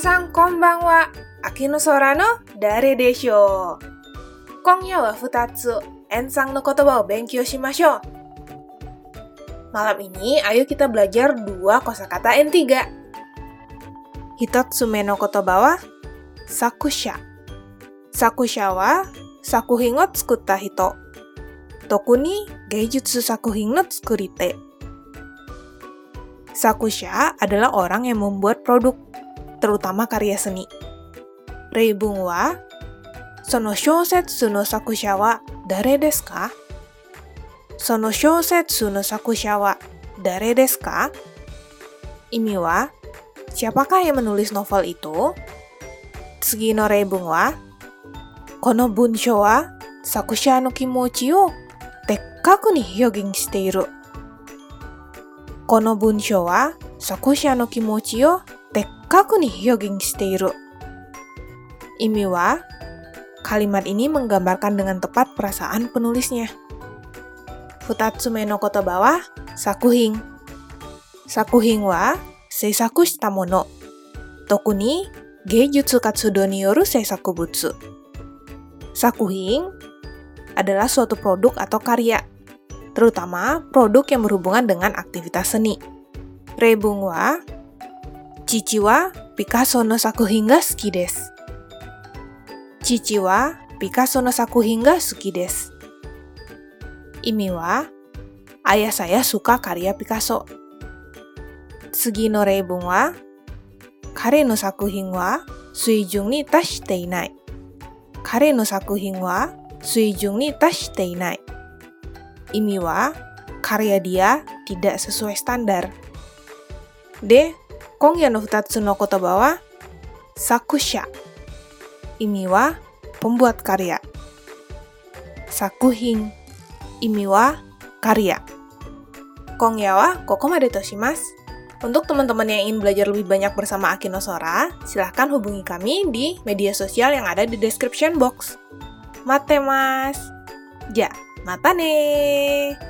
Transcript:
Minasan konbanwa. Aki no sora no kotoba o benkyou shimashou. Malam ini, ayo kita belajar dua kosakata N3. Hitotsume no kotoba wa sakusha. Sakusha wa sakuhin o tsukutta hito. Toku ni geijutsu sakuhin no tsukurite. Sakusha adalah orang yang membuat produk, terutama karya seni. Reibung wa Sono shousetsu no sakusha wa dare desu ka? Sono shousetsu no sakusha wa dare desu ka? Imi wa, siapakah yang menulis novel itu? Tsugi no reibung wa, kono bunsho wa sakusha no kimochi o tekkaku ni hyogen shite iru. Kono bunsho wa sakusha no kimochi o tekkaku ni hyogen shite iru. Imi wa, kalimat ini menggambarkan dengan tepat perasaan penulisnya. Futatsume no kotoba wa sakuhin. Sakuhin wa seisaku shita mono. Toku ni geijutsu katsudo ni seisaku butsu. Sakuhin adalah suatu produk atau karya, terutama produk yang berhubungan dengan aktivitas seni. Reibung wa Chichi wa Picasso no sakuhin ga suki desu. Chichi wa Picasso no sakuhin ga suki desu. Imi wa ayah saya suka karya Picasso. Tsugi no reibung wa kare no sakuhin wa suijun ni tashite inai. Kare no sakuhin wa suijun ni tashite inai. Imi wa karya dia tidak sesuai standar. De, kongya no futatsu no kotoba wa sakusha. Imi wa pembuat karya. Sakuhin. Imi wa karya. Kongya wa kokomade toshimasu. Untuk teman-teman yang ingin belajar lebih banyak bersama Akino Sora, silahkan hubungi kami di media sosial yang ada di description box. Mate mas. Ja, mata nih.